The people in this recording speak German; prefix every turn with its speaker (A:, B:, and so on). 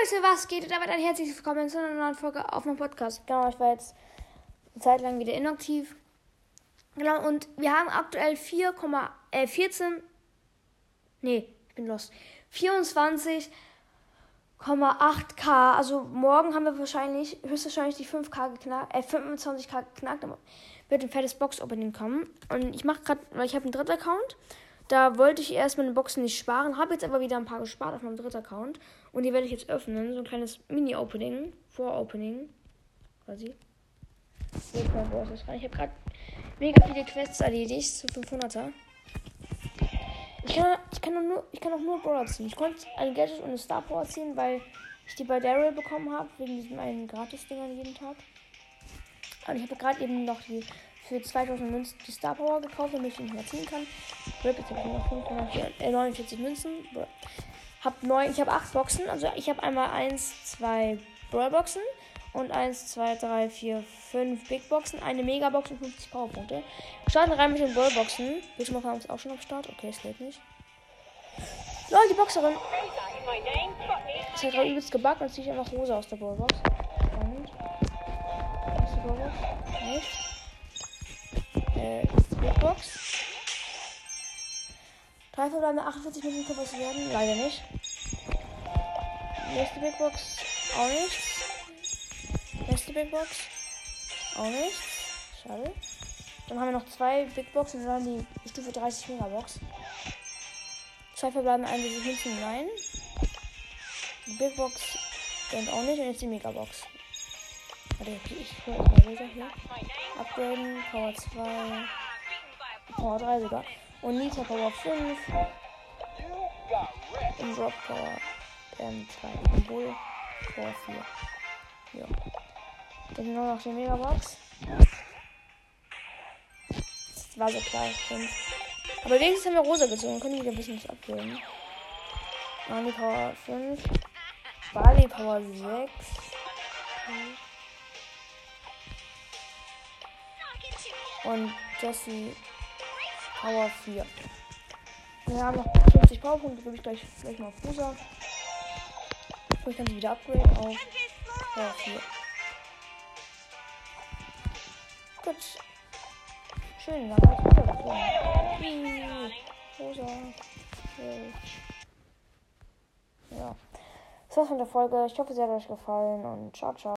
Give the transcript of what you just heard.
A: Leute, was geht? Und damit ein herzliches Willkommen zu einer neuen Folge auf meinem Podcast. Genau, ich war jetzt eine Zeit lang wieder inaktiv. Genau, und wir haben aktuell 4, äh, 14, nee, ich bin los, 24,8k. Also morgen haben wir wahrscheinlich, höchstwahrscheinlich die 5k geknackt, äh, 25k geknackt, aber wird ein fettes Box-Opening kommen. Und ich mache gerade, weil ich habe einen dritten Account. Da wollte ich erst meine Boxen nicht sparen, habe jetzt aber wieder ein paar gespart auf meinem dritten Account. Und die werde ich jetzt öffnen. So ein kleines Mini-Opening. Vor-Opening. Quasi. Ich habe gerade mega viele Quests erledigt. Zu 500er. Ich kann, ich kann, nur, ich kann auch nur Brawler ziehen. Ich konnte ein Gadget und eine Star Power ziehen, weil ich die bei Daryl bekommen habe. Wegen diesen einen Gratis-Dingern jeden Tag. Und ich habe gerade eben noch die für 2000 Münzen die Star Power gekauft, damit ich ihn mal ziehen kann. Rip, jetzt habe ich noch 549 äh, Münzen. Hab neun, ich habe acht Boxen. Also ich habe einmal 1, 2 Boxen und 1, 2, 3, 4, 5 Big Boxen, eine Megabox und 50 Powerpunkte. Starten rein mit den Brawlboxen. Bildschirm haben uns auch schon am Start. Okay, es lädt nicht. Lol, die Boxerin. Das hat gerade übelst gebackt und ziehe ich einfach rosa aus der Ballbox. Spannend. Aus der Ballbox. Nichts äh, Big Box. Drei verbleibende 48 Minuten können was werden. Leider nicht. Nächste Big Box. Auch nichts. Nächste Big Box. Auch nichts. Schade. Dann haben wir noch zwei Big Boxen und dann die Stufe 30 Megabox. Zwei verbleibende 71 Münzen. Nein. Big Box und auch nicht. Und jetzt die Megabox. Warte, ich hole mal Laser hier. Upgraden, Power 2, Power 3 sogar. Und Nita Power 5. Und Drop Power ähm, 2. Und Bull Power 4. Ja. Dann nur noch die Megabox. Das war so klar, 5. Aber wenigstens haben wir rosa gezogen. Können wieder ein bisschen was upgraden. Barley Power 5. Barley Power 6. Okay. und Jesse Power 4. Wir haben noch 50 Powerpunkte, gebe ich gleich, gleich mal auf Rosa. Ich kann sie wieder upgraden auf Power 4. Gut. Schön, dann hat gefunden. Rosa. Ja. Das war's von der Folge. Ich hoffe, sie hat euch gefallen und ciao, ciao.